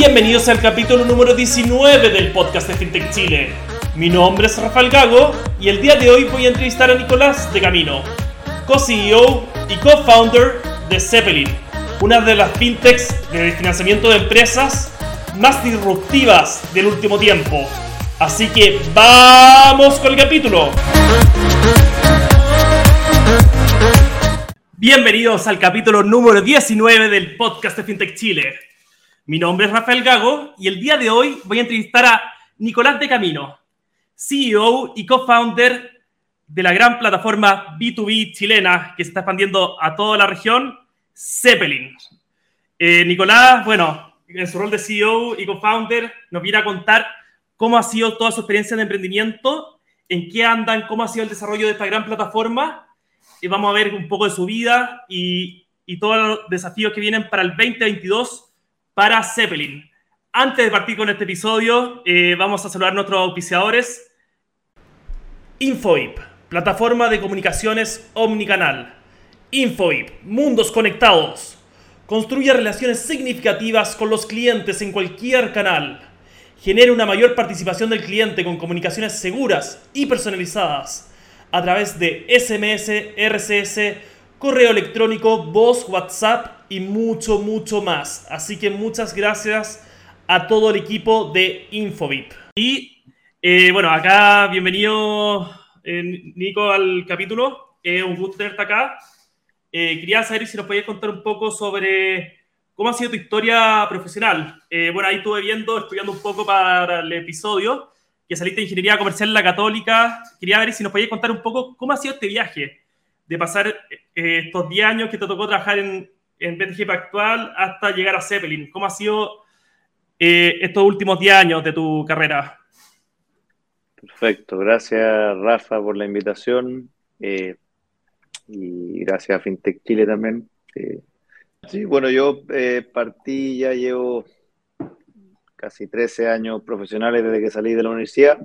Bienvenidos al capítulo número 19 del podcast de FinTech Chile. Mi nombre es Rafael Gago y el día de hoy voy a entrevistar a Nicolás de Camino, co-CEO y co-founder de Zeppelin, una de las fintechs de financiamiento de empresas más disruptivas del último tiempo. Así que vamos con el capítulo. Bienvenidos al capítulo número 19 del podcast de FinTech Chile. Mi nombre es Rafael Gago y el día de hoy voy a entrevistar a Nicolás de Camino, CEO y co-founder de la gran plataforma B2B chilena que se está expandiendo a toda la región, Zeppelin. Eh, Nicolás, bueno, en su rol de CEO y co-founder, nos viene a contar cómo ha sido toda su experiencia de emprendimiento, en qué andan, cómo ha sido el desarrollo de esta gran plataforma. Y vamos a ver un poco de su vida y, y todos los desafíos que vienen para el 2022 para Zeppelin. Antes de partir con este episodio, eh, vamos a saludar a nuestros auspiciadores. Infoip, plataforma de comunicaciones omnicanal. Infoip, mundos conectados. Construye relaciones significativas con los clientes en cualquier canal. Genera una mayor participación del cliente con comunicaciones seguras y personalizadas a través de SMS, RCS, correo electrónico, voz, WhatsApp y mucho, mucho más. Así que muchas gracias a todo el equipo de Infobip. Y eh, bueno, acá bienvenido eh, Nico al capítulo. Es un gusto tenerte acá. Eh, quería saber si nos podías contar un poco sobre cómo ha sido tu historia profesional. bueno, ahí estuve viendo, estudiando un poco para el episodio, que saliste de Ingeniería Comercial en la Católica. Quería ver si nos podías contar un poco cómo ha sido este viaje de pasar eh, estos 10 años que te tocó trabajar en, en BTG actual hasta llegar a Zeppelin. ¿Cómo ha sido eh, estos últimos 10 años de tu carrera? Perfecto, gracias Rafa por la invitación eh, y gracias a FinTech Chile también. sí, bueno, yo partí, ya llevo casi 13 años profesionales desde que salí de la universidad.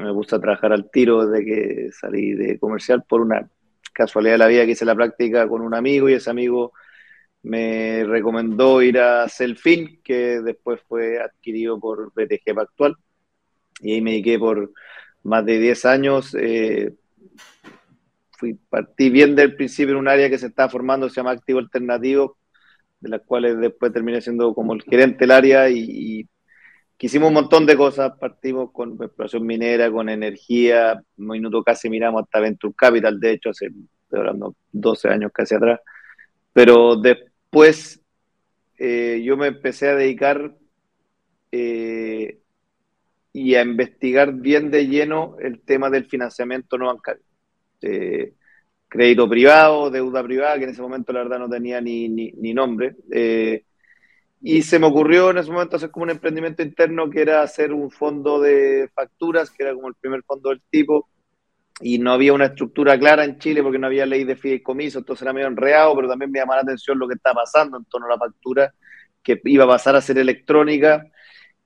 Me gusta trabajar al tiro desde que salí de comercial por una casualidad de la vida que hice la práctica con un amigo y ese amigo me recomendó ir a Selfin, que después fue adquirido por BTG Actual. Y ahí me dediqué por más de 10 años. Eh, fui, partí bien del principio en un área que se estaba formando, se llama Activo Alternativo, de las cuales después terminé siendo como el gerente del área y, hicimos un montón de cosas. Partimos con exploración minera, con energía. Un minuto casi miramos hasta Venture Capital, de hecho, hace hablando 12 años casi atrás. Pero después eh, yo me empecé a dedicar eh, y a investigar bien de lleno el tema del financiamiento no bancario. Eh, crédito privado, deuda privada, que en ese momento la verdad no tenía ni, ni, ni nombre. Y se me ocurrió en ese momento hacer como un emprendimiento interno que era hacer un fondo de facturas, que era como el primer fondo del tipo, y no había una estructura clara en Chile porque no había ley de fideicomiso, entonces era medio enreado, pero también me llamaba la atención lo que estaba pasando en torno a la factura, que iba a pasar a ser electrónica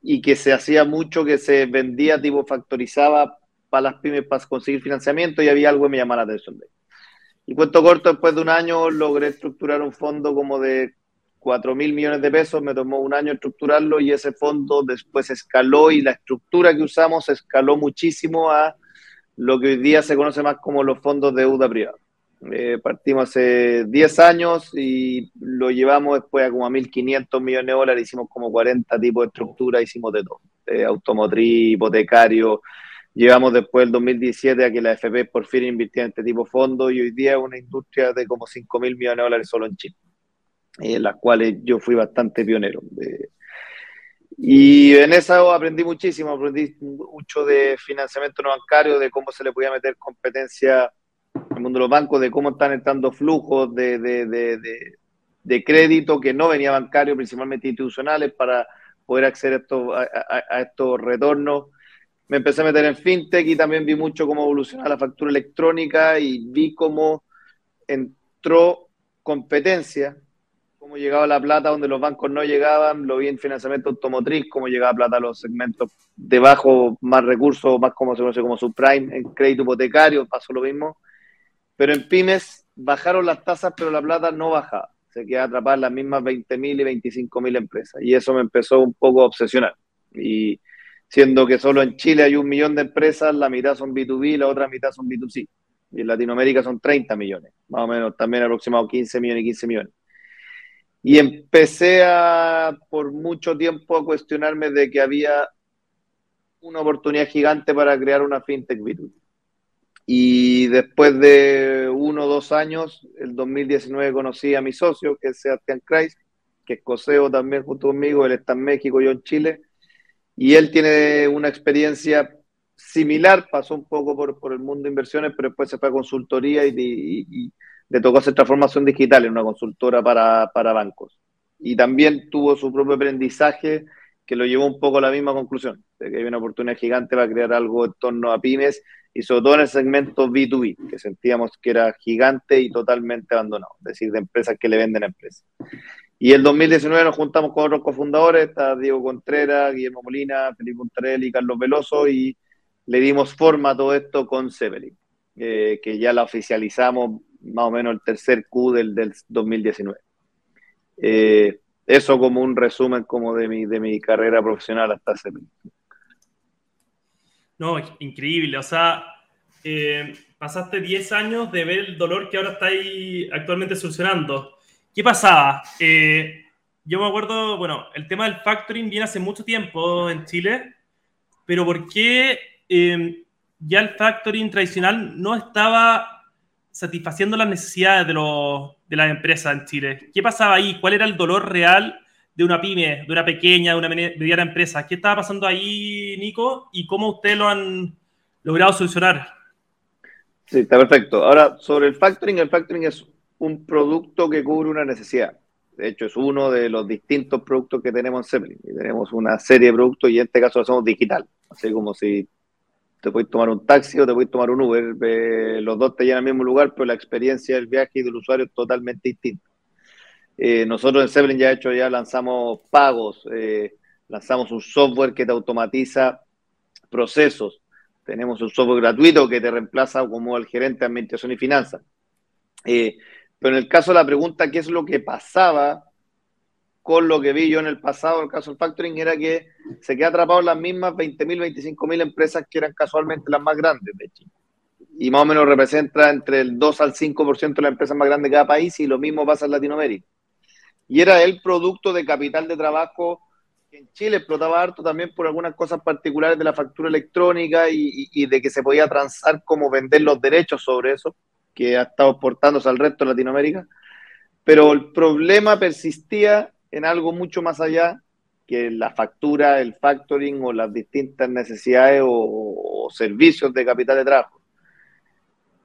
y que se hacía mucho, que se vendía tipo factorizaba para las pymes para conseguir financiamiento y había algo que me llamaba la atención. Y cuento corto, después de un año logré estructurar un fondo como de 4 mil millones de pesos, me tomó un año estructurarlo y ese fondo después escaló y la estructura que usamos escaló muchísimo a lo que hoy día se conoce más como los fondos de deuda privada. Eh, partimos hace 10 años y lo llevamos después a como a 1.500 millones de dólares, hicimos como 40 tipos de estructura, hicimos de todo, eh, automotriz, hipotecario, llevamos después el 2017 a que la FP por fin invirtiera en este tipo de fondos y hoy día es una industria de como 5 mil millones de dólares solo en Chile en las cuales yo fui bastante pionero. Y en eso aprendí muchísimo, aprendí mucho de financiamiento no bancario, de cómo se le podía meter competencia al mundo de los bancos, de cómo están entrando flujos de, de, de, de crédito que no venía bancario, principalmente institucionales, para poder acceder a estos, a, estos retornos. Me empecé a meter en fintech y también vi mucho cómo evolucionaba la factura electrónica y vi cómo entró competencia cómo llegaba la plata donde los bancos no llegaban, lo vi en financiamiento automotriz, cómo llegaba plata a los segmentos de bajo, más recursos, más como se conoce como subprime, en crédito hipotecario pasó lo mismo, pero en pymes bajaron las tasas, pero la plata no bajaba. se queda atrapada en las mismas 20.000 y 25.000 empresas. Y eso me empezó un poco a obsesionar. Y siendo que solo en Chile hay un millón de empresas, la mitad son B2B, la otra mitad son B2C. Y en Latinoamérica son 30 millones, más o menos, también aproximado 15 millones y 15 millones. Y empecé a, por mucho tiempo a cuestionarme de que había una oportunidad gigante para crear una fintech B2B. Y después de uno o dos años, el 2019 conocí a mi socio, que es Sebastián Kreis, que es coseo también junto conmigo, él está en México, yo en Chile, y él tiene una experiencia similar, pasó un poco por, por el mundo de inversiones, pero después se fue a consultoría y, le tocó hacer transformación digital en una consultora para, para bancos. Y también tuvo su propio aprendizaje que lo llevó un poco a la misma conclusión, de que hay una oportunidad gigante para crear algo en torno a pymes y sobre todo en el segmento B2B, que sentíamos que era gigante y totalmente abandonado, es decir, de empresas que le venden a empresas. Y el 2019 nos juntamos con otros cofundadores, está Diego Contreras, Guillermo Molina, Felipe Montarelli, Carlos Veloso, y le dimos forma a todo esto con Sebeli, eh, que ya la oficializamos más o menos el tercer Q del, del 2019. Eh, eso como un resumen como de mi, de mi carrera profesional hasta Sebeli. No, increíble. O sea, eh, pasaste 10 años de ver el dolor que ahora estáis actualmente solucionando. ¿Qué pasaba? Eh, yo me acuerdo, bueno, el tema del factoring viene hace mucho tiempo en Chile, pero ¿por qué eh, ya el factoring tradicional no estaba satisfaciendo las necesidades de, de las empresas en Chile? ¿Qué pasaba ahí? ¿Cuál era el dolor real de una pyme, de una pequeña, de una mediana empresa. ¿Qué estaba pasando ahí, Nico? ¿Y cómo ustedes lo han logrado solucionar? Sí, está perfecto. Ahora, sobre el factoring, el factoring es un producto que cubre una necesidad. De hecho, es uno de los distintos productos que tenemos en Zeppelin. tenemos una serie de productos y en este caso lo hacemos digital. Así como si te puedes tomar un taxi o te puedes tomar un Uber. Eh, los dos te llegan al mismo lugar, pero la experiencia del viaje y del usuario es totalmente distinta. Eh, nosotros en Zeppelin ya hecho, ya lanzamos pagos, eh, lanzamos un software que te automatiza procesos. Tenemos un software gratuito que te reemplaza como el gerente de administración y finanzas. Pero en el caso de la pregunta, ¿qué es lo que pasaba con lo que vi yo en el pasado, el caso del factoring, era que se queda atrapado en las mismas 20.000, 25.000 empresas que eran casualmente las más grandes de Chile. Y más o menos representa entre el 2 al 5% de las empresas más grandes de cada país y lo mismo pasa en Latinoamérica y era el producto de capital de trabajo que en Chile explotaba harto también por algunas cosas particulares de la factura electrónica y, de que se podía transar como vender los derechos sobre eso, que ha estado exportándose al resto de Latinoamérica. Pero el problema persistía en algo mucho más allá que la factura, el factoring o las distintas necesidades o servicios de capital de trabajo.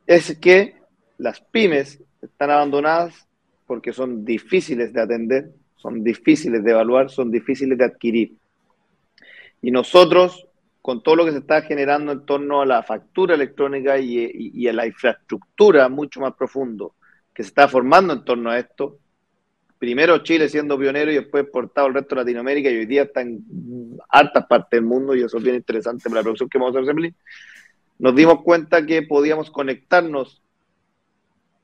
Es que las pymes están abandonadas porque son difíciles de atender, son difíciles de evaluar, son difíciles de adquirir. Y nosotros, con todo lo que se está generando en torno a la factura electrónica y, a la infraestructura mucho más profundo que se está formando en torno a esto, primero Chile siendo pionero y después exportado al resto de Latinoamérica y hoy día está en hartas partes del mundo y eso es bien interesante para la producción que vamos a hacer, nos dimos cuenta que podíamos conectarnos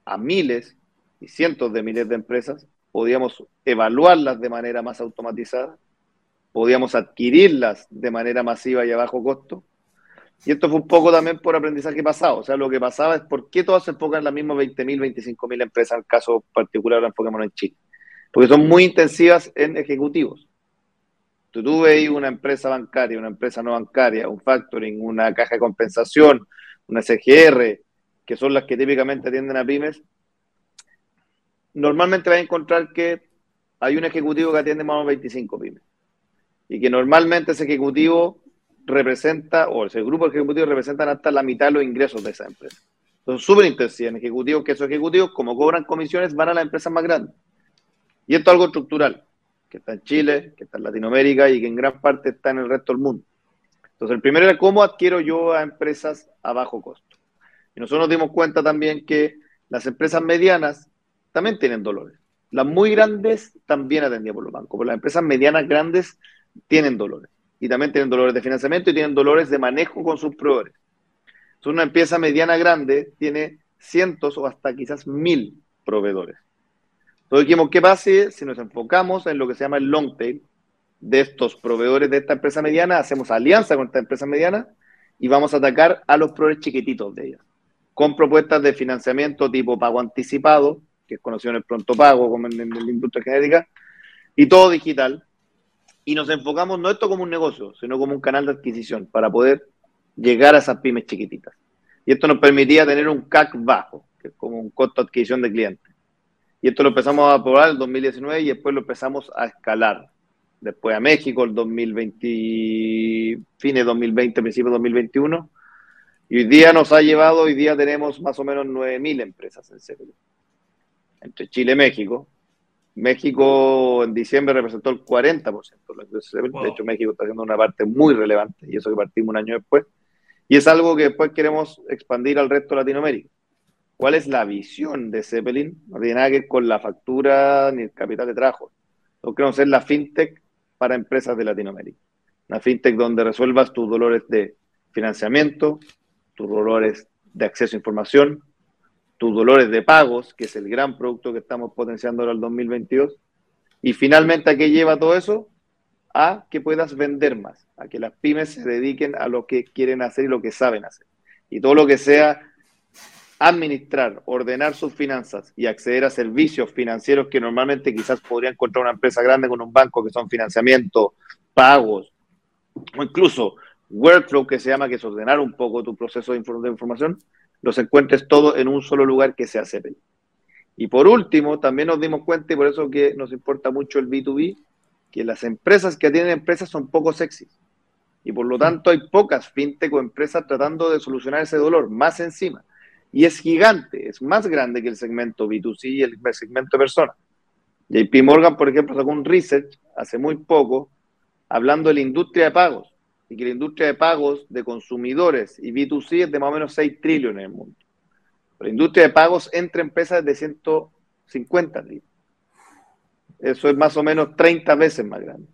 a miles y cientos de miles de empresas, podíamos evaluarlas de manera más automatizada, podíamos adquirirlas de manera masiva y a bajo costo. Y esto fue un poco también por aprendizaje pasado. O sea, lo que pasaba es por qué todas se enfocan en las mismas 20.000, 25.000 empresas, en el caso particular, ahora enfoquémonos en Chile. Porque son muy intensivas en ejecutivos. Tú, tú veis una empresa bancaria, una empresa no bancaria, un factoring, una caja de compensación, una SGR, que son las que típicamente atienden a pymes, normalmente vas a encontrar que hay un ejecutivo que atiende más o menos 25 pymes. Y que normalmente ese ejecutivo representa, o ese grupo ejecutivo representan hasta la mitad de los ingresos de esa empresa. Son súper intensivos en ejecutivos, que esos ejecutivos, como cobran comisiones, van a las empresas más grandes. Y esto es algo estructural, que está en Chile, que está en Latinoamérica y que en gran parte está en el resto del mundo. Entonces, el primero era cómo adquiero yo a empresas a bajo costo. Y nosotros nos dimos cuenta también que las empresas medianas también tienen dolores. Las muy grandes también atendían por los bancos, pero las empresas medianas grandes tienen dolores. Y también tienen dolores de financiamiento y tienen dolores de manejo con sus proveedores. Entonces, una empresa mediana grande tiene cientos o hasta quizás mil proveedores. Entonces, dijimos, ¿qué pasa si nos enfocamos en lo que se llama el long tail de estos proveedores de esta empresa mediana? Hacemos alianza con esta empresa mediana y vamos a atacar a los proveedores chiquititos de ellas, con propuestas de financiamiento tipo pago anticipado, que es conocido en el pronto pago, como en, la industria genética, y todo digital. Y nos enfocamos no esto como un negocio, sino como un canal de adquisición para poder llegar a esas pymes chiquititas. Y esto nos permitía tener un CAC bajo, que es como un costo de adquisición de clientes. Y esto lo empezamos a probar en el 2019 y después lo empezamos a escalar. Después a México, el 2020, fines 2020, principio 2021. Y hoy día nos ha llevado, hoy día tenemos más o menos 9.000 empresas en serio. Entre Chile y México. México en diciembre representó el 40%. De hecho, México está haciendo una parte muy relevante y eso que partimos un año después. Y es algo que después queremos expandir al resto de Latinoamérica. ¿Cuál es la visión de Zeppelin? No tiene nada que ver con la factura ni el capital de trabajo. Nosotros queremos ser la fintech para empresas de Latinoamérica. Una fintech donde resuelvas tus dolores de financiamiento, tus dolores de acceso a información, tus dolores de pagos, que es el gran producto que estamos potenciando ahora el 2022. Y finalmente, ¿a qué lleva todo eso? A que puedas vender más, a que las pymes se dediquen a lo que quieren hacer y lo que saben hacer. Y todo lo que sea administrar, ordenar sus finanzas y acceder a servicios financieros que normalmente quizás podría encontrar una empresa grande con un banco, que son financiamiento, pagos, o incluso workflow, que se llama, que es ordenar un poco tu proceso de, información, los encuentres todo en un solo lugar que sea CPI. Y por último, también nos dimos cuenta, y por eso que nos importa mucho el B2B, que las empresas que tienen empresas son poco sexy. Y por lo tanto hay pocas fintech o empresas tratando de solucionar ese dolor, más encima y es gigante, es más grande que el segmento B2C y el segmento de personas. JP Morgan, por ejemplo, sacó un research hace muy poco hablando de la industria de pagos y que la industria de pagos de consumidores y B2C es de más o menos 6 trillones en el mundo. La industria de pagos entre empresas de 150 trillones. Eso es más o menos 30 veces más grande.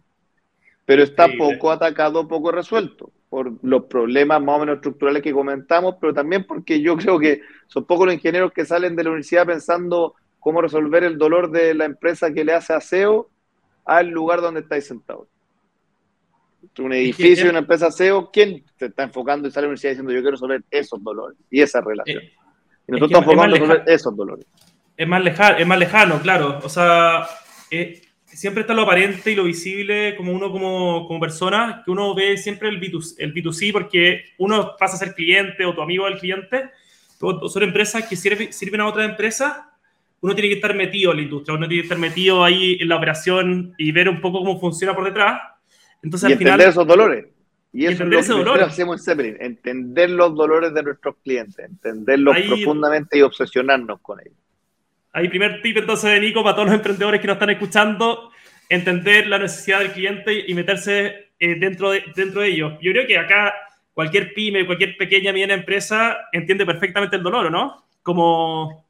Pero está poco atacado, poco resuelto por los problemas más o menos estructurales que comentamos, pero también porque yo creo que son pocos los ingenieros que salen de la universidad pensando cómo resolver el dolor de la empresa que le hace aseo al lugar donde estáis sentados. Un edificio y una empresa aseo, ¿quién se está enfocando y sale de la universidad diciendo yo quiero resolver esos dolores y esa relación? Eh, y nosotros estamos enfocando en resolver esos dolores. Es más, lejano, es más lejano, claro. O sea, eh, siempre está lo aparente y lo visible como uno como, como persona, que uno ve siempre el B2, el B2C porque uno pasa a ser cliente o tu amigo del cliente, o son empresas que sirven, sirven a otras empresas, uno tiene que estar metido en la industria, uno tiene que estar metido ahí en la operación y ver un poco cómo funciona por detrás. Entonces, y al entender esos dolores. Y eso es lo que hacemos en Zeppelin, entender los dolores de nuestros clientes, entenderlos profundamente y obsesionarnos con ellos. Ahí primer tip entonces de Nico para todos los emprendedores que nos están escuchando, entender la necesidad del cliente y meterse eh, dentro, de, dentro de ellos. Yo creo que acá cualquier pyme, cualquier pequeña, mediana empresa entiende perfectamente el dolor, ¿no? Como,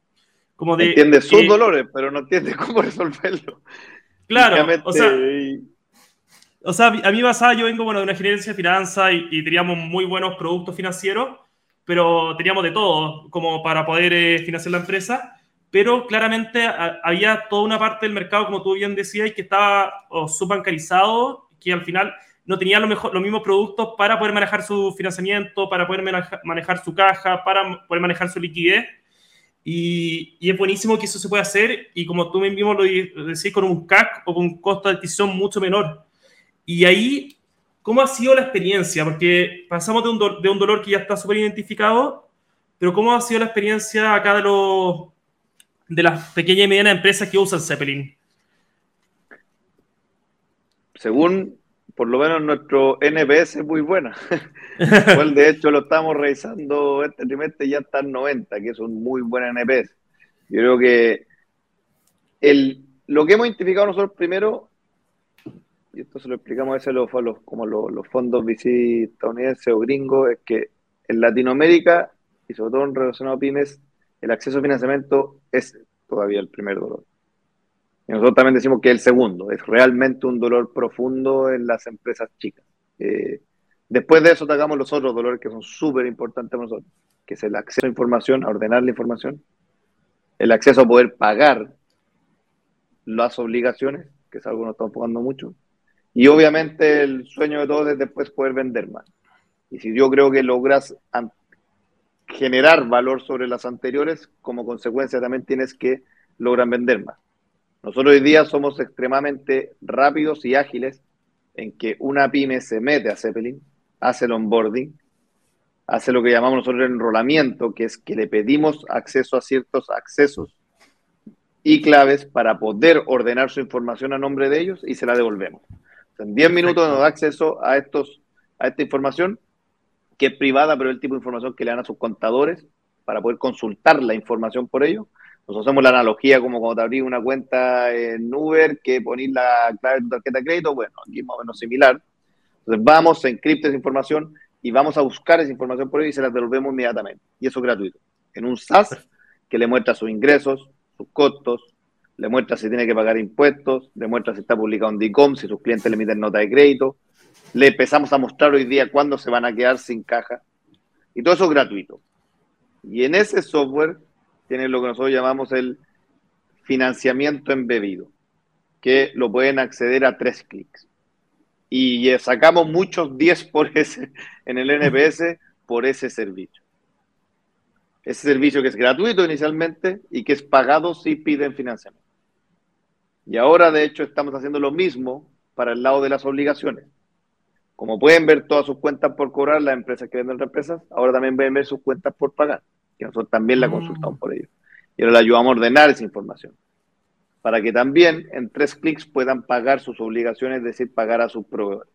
como de... Entiende sus dolores, pero no entiende cómo resolverlo. Claro, o sea, o sea, a mí pasa, yo vengo bueno, de una gerencia de finanzas y, y, teníamos muy buenos productos financieros, pero teníamos de todo como para poder eh, financiar la empresa pero claramente había toda una parte del mercado, como tú bien decías, que estaba subbancarizado, que al final no tenía lo mejor, los mismos productos para poder manejar su financiamiento, para poder manejar su caja, para poder manejar su liquidez. Y, es buenísimo que eso se pueda hacer y como tú mismo lo decís, con un CAC o con un costo de adquisición mucho menor. Y ahí, ¿cómo ha sido la experiencia? Porque pasamos de un, de un dolor que ya está súper identificado, pero ¿cómo ha sido la experiencia acá de los de las pequeñas y medianas empresas que usan Zeppelin? Según, por lo menos, nuestro NPS es muy buena. de hecho, lo estamos revisando este trimestre ya está en 90, que es un muy buen NPS. Yo creo que el, lo que hemos identificado nosotros primero, y esto se lo explicamos a veces los, los, como los, los fondos VC estadounidenses o gringos, es que en Latinoamérica, y sobre todo en relación a pymes, el acceso a financiamiento es todavía el primer dolor. Y nosotros también decimos que el segundo, es realmente un dolor profundo en las empresas chicas. Eh, después de eso tratamos los otros dolores que son súper importantes para nosotros, que es el acceso a información, a ordenar la información, el acceso a poder pagar las obligaciones, que es algo que nos está enfocando mucho. Y obviamente el sueño de todos es después poder vender más. Y si yo creo que logras generar valor sobre las anteriores, como consecuencia también tienes que lograr vender más. Nosotros hoy día somos extremadamente rápidos y ágiles en que una pyme se mete a Zeppelin, hace el onboarding, hace lo que llamamos nosotros el enrolamiento, que es que le pedimos acceso a ciertos accesos y claves para poder ordenar su información a nombre de ellos y se la devolvemos. En 10 minutos nos da acceso a, estos, a esta información que es privada, pero el tipo de información que le dan a sus contadores para poder consultar la información por ellos. Nosotros hacemos la analogía como cuando te abrís una cuenta en Uber que ponís la clave de tu tarjeta de crédito, bueno, aquí es más o menos similar. Entonces vamos, se encripta esa información y vamos a buscar esa información por ellos y se la devolvemos inmediatamente. Y eso es gratuito. En un SaaS que le muestra sus ingresos, sus costos, le muestra si tiene que pagar impuestos, le muestra si está publicado en DICOM, si sus clientes le emiten nota de crédito, le empezamos a mostrar hoy día cuándo se van a quedar sin caja. Y todo eso es gratuito. Y en ese software tiene lo que nosotros llamamos el financiamiento embebido, que lo pueden acceder a tres clics. Y sacamos muchos 10 por ese en el NPS por ese servicio. Ese servicio que es gratuito inicialmente y que es pagado si piden financiamiento. Y ahora, de hecho, estamos haciendo lo mismo para el lado de las obligaciones. Como pueden ver todas sus cuentas por cobrar las empresas que venden empresas, ahora también pueden ver sus cuentas por pagar, que nosotros también la mm. consultamos por ello. Y ahora le ayudamos a ordenar esa información, para que también en tres clics puedan pagar sus obligaciones, es decir, pagar a sus proveedores.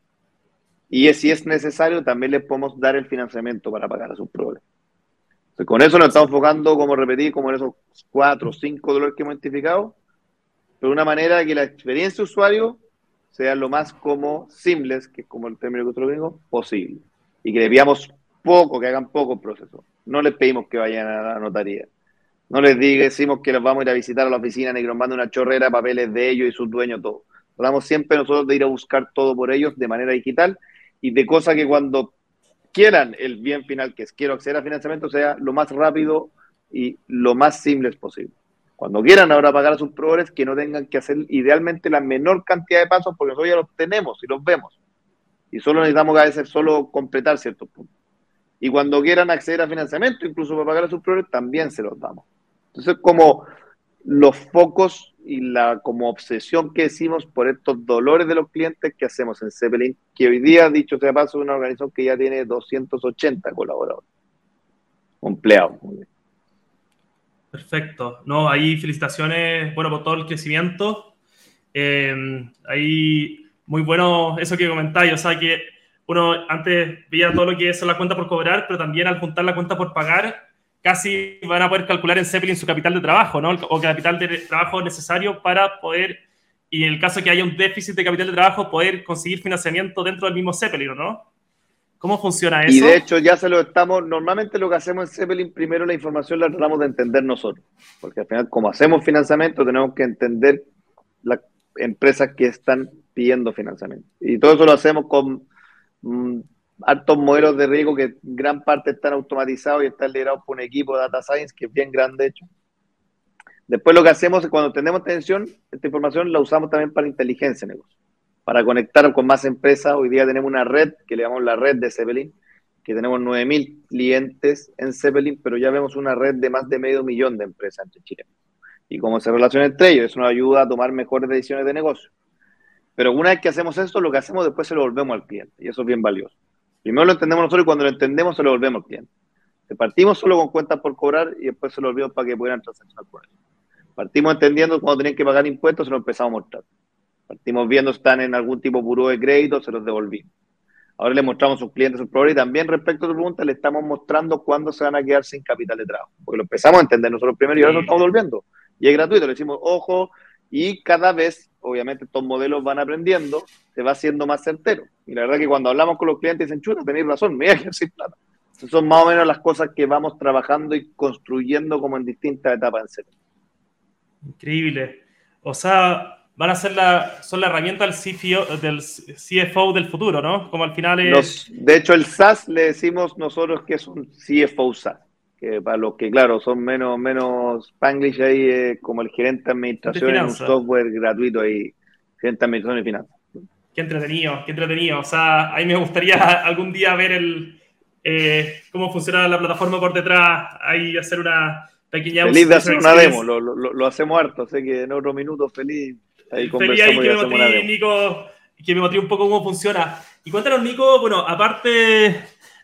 Y si es necesario, también les podemos dar el financiamiento para pagar a sus proveedores. con eso nos estamos enfocando, como repetí, como en esos cuatro o cinco dolores que hemos identificado, pero de una manera que la experiencia de usuario sea lo más como simples, que es como el término que otro digo, posible. Y que le poco, que hagan poco proceso. No les pedimos que vayan a la notaría. No les decimos que los vamos a ir a visitar a la oficina ni que nos manden una chorrera, papeles de ellos y sus dueños, todo. Hablamos siempre nosotros de ir a buscar todo por ellos de manera digital y de cosas que cuando quieran el bien final, que es quiero acceder a financiamiento, sea lo más rápido y lo más simple posible. Cuando quieran ahora pagar a sus proveedores, que no tengan que hacer idealmente la menor cantidad de pasos, porque nosotros ya los tenemos y los vemos. Y solo necesitamos a veces solo completar ciertos puntos. Y cuando quieran acceder a financiamiento, incluso para pagar a sus proveedores, también se los damos. Entonces, como los focos y la como obsesión que decimos por estos dolores de los clientes que hacemos en Zeppelin, que hoy día, dicho sea paso, es una organización que ya tiene 280 colaboradores, empleados. Perfecto. No, ahí felicitaciones, bueno, por todo el crecimiento. Eh, ahí muy bueno eso que comentáis, o sea que uno antes veía todo lo que es la cuenta por cobrar, pero también al juntar la cuenta por pagar, casi van a poder calcular en Zeppelin su capital de trabajo, ¿no? O capital de trabajo necesario para poder, y en el caso que haya un déficit de capital de trabajo, poder conseguir financiamiento dentro del mismo Zeppelin, ¿no? ¿Cómo funciona eso? Y de hecho ya se lo estamos, normalmente lo que hacemos en Zeppelin, primero la información la tratamos de entender nosotros, porque al final como hacemos financiamiento tenemos que entender las empresas que están pidiendo financiamiento. Y todo eso lo hacemos con mm, altos modelos de riesgo que gran parte están automatizados y están liderados por un equipo de Data Science que es bien grande, de hecho. Después lo que hacemos es cuando tenemos atención, esta información la usamos también para inteligencia de negocio para conectar con más empresas. Hoy día tenemos una red que le llamamos la red de Zeppelin, que tenemos 9.000 clientes en Zeppelin, pero ya vemos una red de más de medio millón de empresas entre Chile. Y cómo se relaciona entre ellos, eso nos ayuda a tomar mejores decisiones de negocio. Pero una vez que hacemos esto, lo que hacemos después se lo volvemos al cliente, y eso es bien valioso. Primero lo entendemos nosotros y cuando lo entendemos se lo volvemos al cliente. Partimos solo con cuentas por cobrar y después se lo olvidamos para que puedan transaccionar por eso. Partimos entendiendo cuando tienen que pagar impuestos, se lo empezamos a mostrar. Partimos viendo si están en algún tipo de buró de crédito, se los devolvimos. Ahora le mostramos a sus clientes sus proveedores y también respecto a tu pregunta le estamos mostrando cuándo se van a quedar sin capital de trabajo. Porque lo empezamos a entender nosotros primero y ahora lo estamos devolviendo. Y es gratuito, le decimos, ojo, y cada vez, obviamente, estos modelos van aprendiendo, se va haciendo más certero. Y la verdad que cuando hablamos con los clientes dicen, chuta, tenéis razón, me voy a quedar sin plata. Esas son más o menos las cosas que vamos trabajando y construyendo como en distintas etapas en serio. Increíble. O sea, van a ser la, son la herramienta del CFO, del CFO del futuro, ¿no? Como al final es... de hecho, el SaaS le decimos nosotros que es un CFO SaaS, que para los que, claro, son menos, menos Spanglish ahí, como el gerente de administración en un software gratuito ahí, gerente de administración y finanzas. Qué entretenido, qué entretenido. O sea, a mí me gustaría algún día ver el, eh, cómo funciona la plataforma por detrás, ahí hacer una pequeña... Feliz de hacer una demo, lo, lo, lo, hacemos harto, sé que en otro minuto feliz. Ahí feliz ahí que me Nico, que me un poco cómo funciona. Y cuéntanos, Nico, bueno, aparte de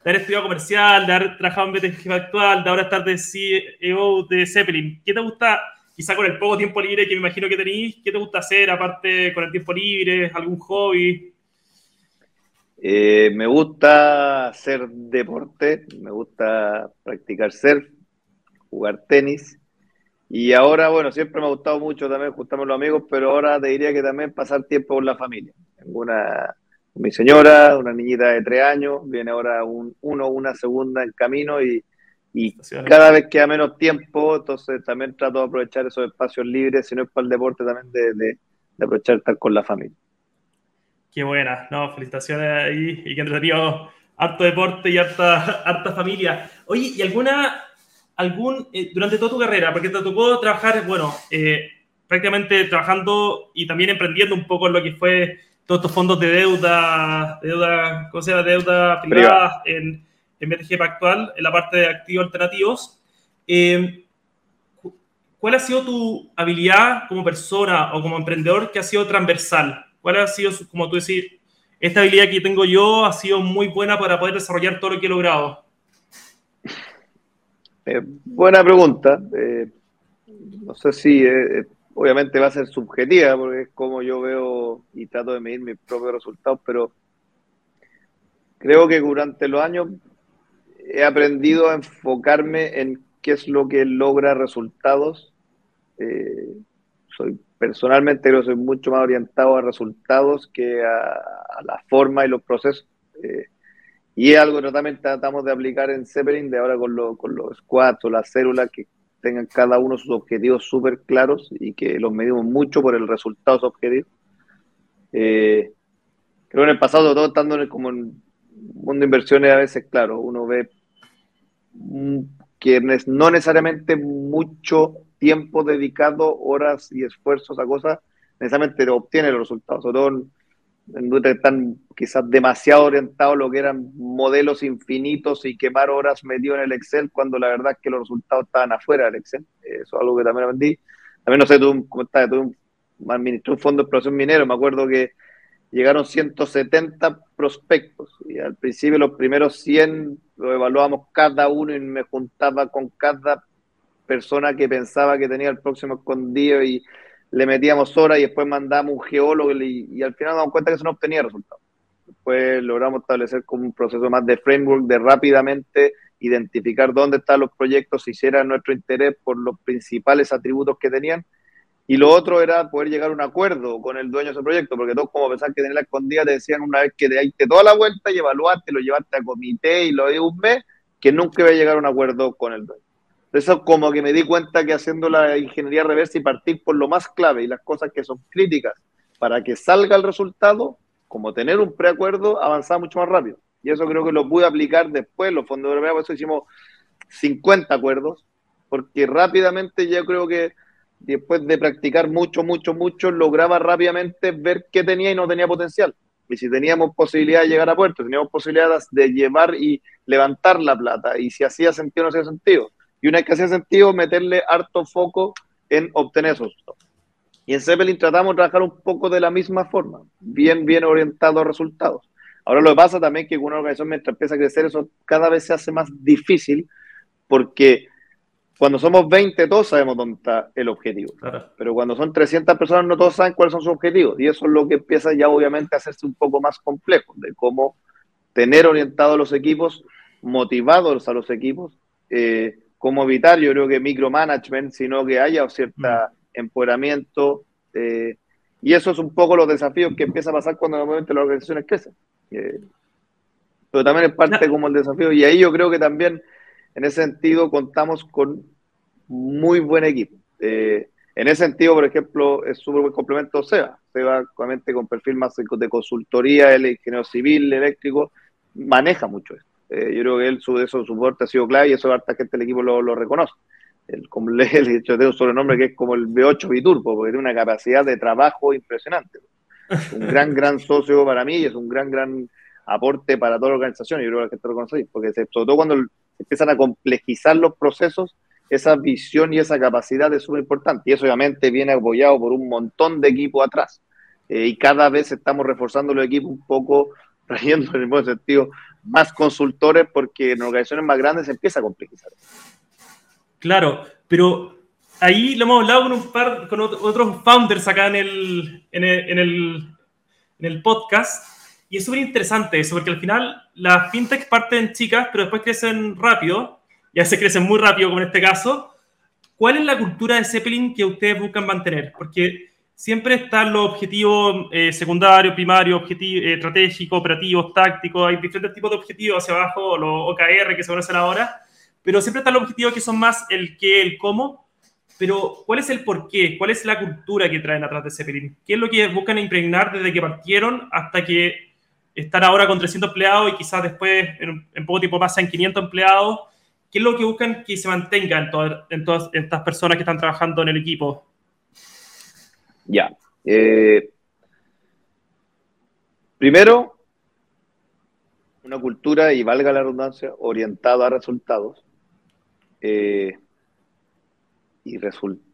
haber estudiado comercial, de haber trabajado en BTG actual, de ahora estar de CEO de Zeppelin, ¿qué te gusta quizá con el poco tiempo libre que me imagino que tenéis, ¿qué te gusta hacer aparte con el tiempo libre? ¿Algún hobby? Eh, me gusta hacer deporte, me gusta practicar surf, jugar tenis. Y ahora, bueno, siempre me ha gustado mucho también juntarme los amigos, pero ahora te diría que también pasar tiempo con la familia. Tengo una, mi señora, una niñita de tres años, viene ahora un, uno, una segunda en camino y, y cada vez queda menos tiempo, entonces también trato de aprovechar esos espacios libres, si no es para el deporte, también de, de, aprovechar estar con la familia. Qué buena, no, felicitaciones ahí y que entretenido, harto deporte y harta, harta familia. Oye, ¿y alguna, algún, eh, durante toda tu carrera, porque te tocó trabajar, bueno, eh, prácticamente trabajando y también emprendiendo un poco en lo que fue todos estos fondos de deuda, deuda, ¿cómo se llama? Deuda privada en en BTG actual, en la parte de activos alternativos. Eh, ¿Cuál ha sido tu habilidad como persona o como emprendedor que ha sido transversal? ¿Cuál ha sido, como tú decís, esta habilidad que tengo yo ha sido muy buena para poder desarrollar todo lo que he logrado? Eh, buena pregunta. Eh, no sé si, obviamente va a ser subjetiva, porque es como yo veo y trato de medir mis propios resultados, pero creo que durante los años he aprendido a enfocarme en qué es lo que logra resultados. Eh, soy personalmente creo soy mucho más orientado a resultados que a, la forma y los procesos. Eh, y es algo que también tratamos de aplicar en Zeppelin, de ahora con, con los squads o las células que tengan cada uno sus objetivos súper claros y que los medimos mucho por el resultado de sus objetivos. Eh, creo que en el pasado, todo estando como en mundo de inversiones, a veces, claro, uno ve que no necesariamente mucho tiempo dedicado, horas y esfuerzos a cosas, necesariamente obtiene los resultados. Sobre todo en, están quizás demasiado orientados a lo que eran modelos infinitos y quemar horas metido en el Excel, cuando la verdad es que los resultados estaban afuera del Excel. Eso es algo que también aprendí. También no sé, tú, ¿cómo estás? Tú administré un fondo de exploración minero, me acuerdo que llegaron 170 prospectos y al principio los primeros 100 lo evaluábamos cada uno y me juntaba con cada persona que pensaba que tenía el próximo escondido y le metíamos horas y después mandamos un geólogo y, al final nos damos cuenta que eso no obtenía resultados. Después logramos establecer como un proceso más de framework de rápidamente identificar dónde están los proyectos, si era nuestro interés por los principales atributos que tenían y lo otro era poder llegar a un acuerdo con el dueño de ese proyecto, porque todos como pensar que tener la escondida te decían una vez que te diste toda la vuelta y evaluaste, lo llevaste a comité y lo de un mes, que nunca iba a llegar a un acuerdo con el dueño. Eso como que me di cuenta que haciendo la ingeniería reversa y partir por lo más clave y las cosas que son críticas para que salga el resultado, como tener un preacuerdo, avanzaba mucho más rápido. Y eso creo que lo pude aplicar después, los fondos europeos, por eso hicimos 50 acuerdos, porque rápidamente yo creo que después de practicar mucho, mucho, mucho, lograba rápidamente ver qué tenía y no tenía potencial. Y si teníamos posibilidad de llegar a puerto, teníamos posibilidades de llevar y levantar la plata, y si hacía sentido o no hacía sentido. Y una vez que hacía sentido, meterle harto foco en obtener esos. Y en Zeppelin tratamos de trabajar un poco de la misma forma, bien, bien orientado a resultados. Ahora lo que pasa también es que una organización mientras empieza a crecer, eso cada vez se hace más difícil porque cuando somos 20, todos sabemos dónde está el objetivo. Pero cuando son 300 personas, no todos saben cuáles son sus objetivos. Y eso es lo que empieza ya obviamente a hacerse un poco más complejo, de cómo tener orientados a los equipos, motivados a los equipos, eh, cómo evitar, yo creo que micromanagement, sino que haya cierto mm. empoderamiento. Eh, y eso es un poco los desafíos que empieza a pasar cuando normalmente las organizaciones crecen. Eh, pero también es parte como el desafío. Y ahí yo creo que también en ese sentido contamos con muy buen equipo. Eh, en ese sentido, por ejemplo, es súper buen complemento SEBA. SEBA, obviamente, con perfil más de consultoría, el ingeniero civil, eléctrico, maneja mucho esto. Eh, yo creo que él, su, eso, su aporte ha sido clave y eso harta gente del equipo lo, lo reconoce. El, como le he dicho, tengo un sobrenombre que es como el B8 Biturbo, porque tiene una capacidad de trabajo impresionante. Un gran, gran socio para mí y es un gran, gran aporte para toda la organización. Yo creo que la gente lo conoce, porque sobre todo cuando empiezan a complejizar los procesos, esa visión y esa capacidad es súper importante. Y eso obviamente viene apoyado por un montón de equipos atrás. Eh, y cada vez estamos reforzando los equipos un poco, trayendo en el buen sentido más consultores, porque en organizaciones más grandes se empieza a complejizar. Claro, pero ahí lo hemos hablado con un par, con otros founders acá en el, en el, en el, en el podcast. Y es súper interesante eso, porque al final las fintechs parten chicas, pero después crecen rápido ya se crecen muy rápido, como en este caso. ¿Cuál es la cultura de Zeppelin que ustedes buscan mantener? Porque siempre están los objetivos eh, secundarios, primarios, objetivos eh, estratégicos, operativos, tácticos, hay diferentes tipos de objetivos hacia abajo, los OKR que se conocen ahora, pero siempre están los objetivos que son más el qué, el cómo. Pero, ¿cuál es el por qué? ¿Cuál es la cultura que traen atrás de Zeppelin? ¿Qué es lo que buscan impregnar desde que partieron hasta que están ahora con 300 empleados y quizás después, en, en poco tiempo, pasan 500 empleados? ¿Qué es lo que buscan que se mantenga en, todas estas personas que están trabajando en el equipo? Ya. Eh, primero, una cultura, y valga la redundancia, orientada a resultados. Eh, y resultados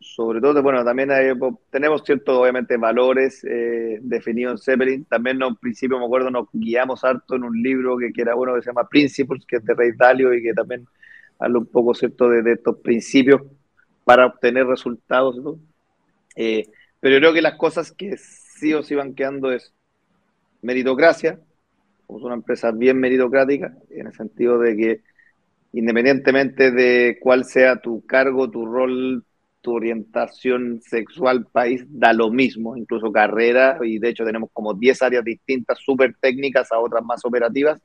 sobre todo, bueno, también tenemos ciertos, obviamente, valores eh, definidos en Zeppelin. También, en principio, me acuerdo, nos guiamos harto en un libro que, era bueno, que se llama Principles, que es de Rey Dalio y que también habla un poco, ¿cierto?, de, estos principios para obtener resultados. Eh, pero creo que las cosas que sí o sí van quedando es meritocracia. Somos una empresa bien meritocrática, en el sentido de que independientemente de cuál sea tu cargo, tu rol, tu orientación sexual, país, da lo mismo, incluso carrera, y de hecho tenemos como 10 áreas distintas, súper técnicas a otras más operativas.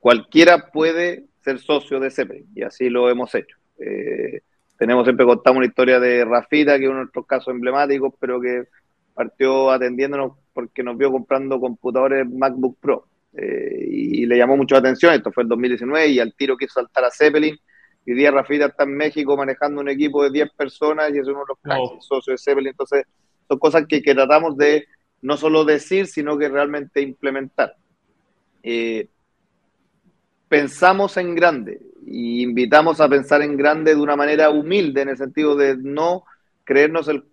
Cualquiera puede ser socio de CEPRE, y así lo hemos hecho. Eh, tenemos siempre contamos una historia de Rafita, que es uno de nuestros casos emblemáticos, pero que partió atendiéndonos porque nos vio comprando computadores MacBook Pro. Eh, y le llamó mucho la atención, esto fue el 2019, y al tiro quiso saltar a Zeppelin, Hoy día Rafita está en México manejando un equipo de 10 personas y es uno de los socios de Zeppelin. Entonces, son cosas que, que, tratamos de no solo decir, sino que realmente implementar. Eh, pensamos en grande y invitamos a pensar en grande de una manera humilde, en el sentido de no creernos el,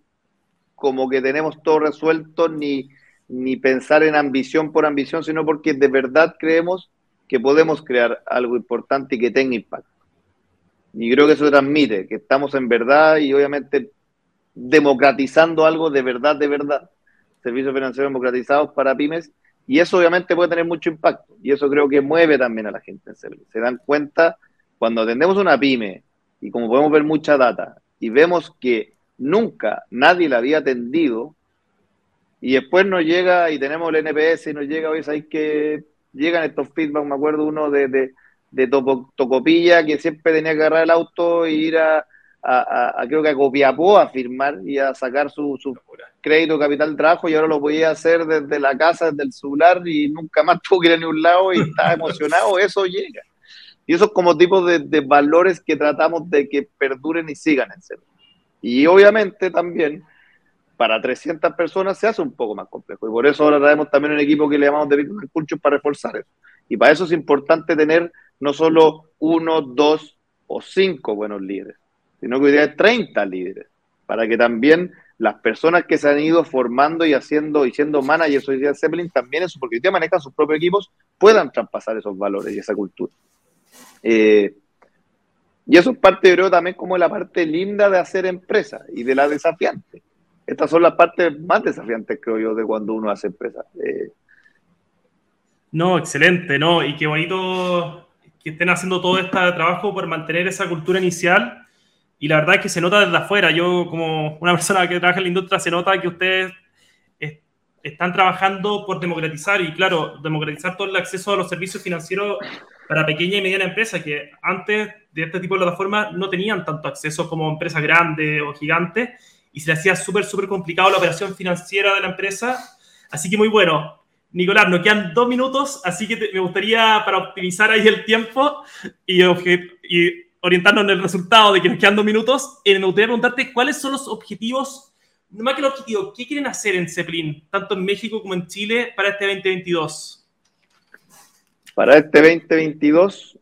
como que tenemos todo resuelto, ni, ni pensar en ambición por ambición, sino porque de verdad creemos que podemos crear algo importante y que tenga impacto. Y creo que eso transmite, que estamos en verdad y obviamente democratizando algo de verdad, de verdad. Servicios financieros democratizados para pymes. Y eso obviamente puede tener mucho impacto. Y eso creo que mueve también a la gente. Se dan cuenta cuando atendemos una pyme y como podemos ver mucha data y vemos que nunca nadie la había atendido y después nos llega y tenemos el NPS y nos llega, hoy sabéis que llegan estos feedback, me acuerdo uno de, de de Tocopilla, que siempre tenía que agarrar el auto e ir a, a, creo que a Copiapó a firmar y a sacar su, su crédito capital trabajo y ahora lo podía hacer desde la casa, desde el celular y nunca más tuvo que ir a ningún lado y está emocionado, eso llega. Y esos como tipos de, de, valores que tratamos de que perduren y sigan en serio. Y obviamente también para 300 personas se hace un poco más complejo. Y por eso ahora traemos también un equipo que le llamamos de Bitcoin Culture para reforzar eso. Y para eso es importante tener no solo uno, dos o cinco buenos líderes, sino que hoy día hay 30 líderes, para que también las personas que se han ido formando y haciendo y siendo managers hoy día de Zeppelin también eso, porque hoy día manejan sus propios equipos, puedan traspasar esos valores y esa cultura. Eh, y eso es parte, yo creo, también como la parte linda de hacer empresa y de la desafiante. Estas son las partes más desafiantes, creo yo, de cuando uno hace empresa. Eh, no, excelente, ¿no? Y qué bonito que estén haciendo todo este trabajo por mantener esa cultura inicial. Y la verdad es que se nota desde afuera. Yo, como una persona que trabaja en la industria, se nota que ustedes están trabajando por democratizar y, claro, democratizar todo el acceso a los servicios financieros para pequeña y mediana empresa, que antes de este tipo de plataformas no tenían tanto acceso como empresas grandes o gigantes y se le hacía súper, súper complicado la operación financiera de la empresa. Así que muy bueno. Nicolás, nos quedan dos minutos, así que me gustaría, para optimizar ahí el tiempo y, y, orientarnos en el resultado de que nos quedan dos minutos, eh, me gustaría preguntarte cuáles son los objetivos, no más que los objetivos, ¿qué quieren hacer en Zeppelin, tanto en México como en Chile, para este 2022? Para este 2022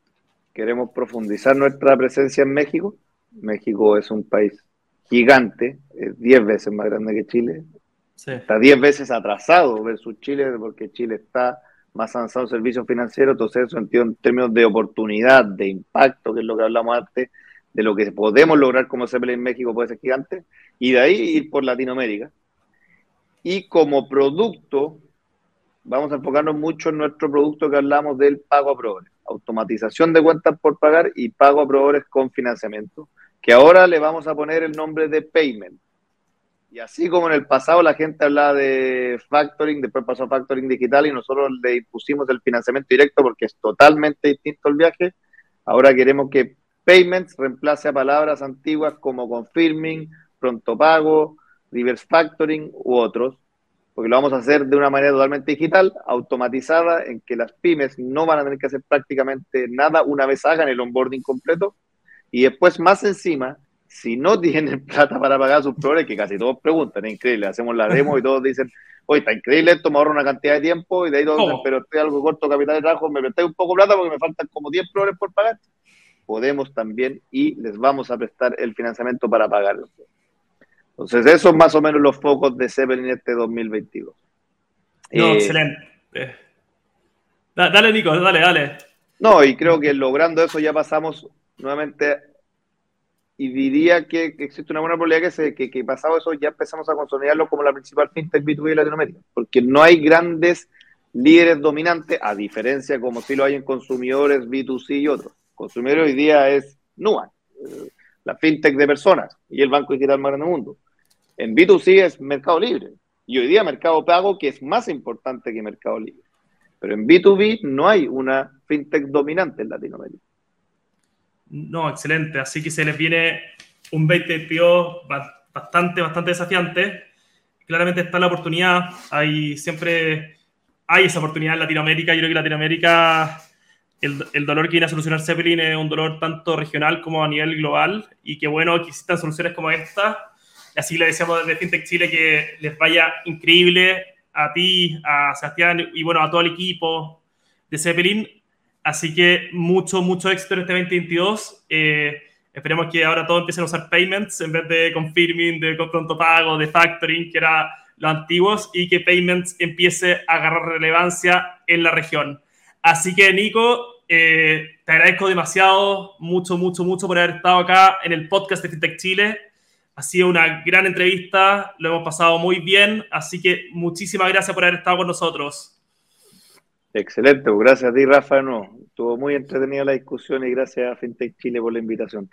queremos profundizar nuestra presencia en México. México es un país gigante, es 10 veces más grande que Chile, Está 10 veces atrasado versus Chile, porque Chile está más avanzado en servicios financieros, entonces eso en términos de oportunidad, de impacto, que es lo que hablamos antes, de lo que podemos lograr como CPL en México puede ser gigante, y de ahí ir por Latinoamérica. Y como producto, vamos a enfocarnos mucho en nuestro producto que hablamos del pago a proveedores, automatización de cuentas por pagar y pago a proveedores con financiamiento, que ahora le vamos a poner el nombre de Payment y así como en el pasado la gente hablaba de factoring, después pasó a factoring digital y nosotros le impusimos el financiamiento directo porque es totalmente distinto el viaje, ahora queremos que payments reemplace a palabras antiguas como confirming, pronto pago, reverse factoring u otros, porque lo vamos a hacer de una manera totalmente digital, automatizada, en que las pymes no van a tener que hacer prácticamente nada una vez hagan el onboarding completo. Y después más encima si no tienen plata para pagar sus proveedores, que casi todos preguntan, es increíble, hacemos la demo y todos dicen, oye, está increíble esto, me ahorro una cantidad de tiempo y de ahí todos dicen, pero estoy algo corto capital de trabajo, me prestáis un poco de plata porque me faltan como 10 proveedores por pagar. Podemos también y les vamos a prestar el financiamiento para pagarlo. Entonces, esos son más o menos los focos de Zeppelin este 2022. No, eh, excelente. Dale, Nico, dale, dale. No, y creo que logrando eso ya pasamos nuevamente y diría que, existe una buena probabilidad que, que, que, pasado eso ya empezamos a consolidarlo como la principal fintech B2B de Latinoamérica, porque no hay grandes líderes dominantes, a diferencia como si lo hay en consumidores B2C y otros. Consumidores hoy día es Nuan, eh, la fintech de personas y el banco digital más grande del mundo. En B2C es Mercado Libre y hoy día Mercado Pago, que es más importante que Mercado Libre. Pero en B2B no hay una fintech dominante en Latinoamérica. No, excelente. Así que se les viene un 2022 bastante, bastante desafiante. Claramente está la oportunidad. Hay siempre hay esa oportunidad en Latinoamérica. Yo creo que Latinoamérica, el, el dolor que viene a solucionar Zeppelin es un dolor tanto regional como a nivel global. Y qué bueno que existan soluciones como esta. Así le decíamos desde FinTech Chile que les vaya increíble a ti, a Sebastián y bueno, a todo el equipo de Zeppelin Así que mucho, mucho éxito en este 2022. Eh, esperemos que ahora todos empiecen a usar payments en vez de confirming, de pronto pago, de factoring, que eran los antiguos, y que payments empiece a agarrar relevancia en la región. Así que, Nico, eh, te agradezco demasiado, mucho, mucho, mucho por haber estado acá en el podcast de FinTech Chile. Ha sido una gran entrevista, lo hemos pasado muy bien, así que muchísimas gracias por haber estado con nosotros. Excelente, pues gracias a ti, Rafa. No, estuvo muy entretenida la discusión y gracias a FinTech Chile por la invitación.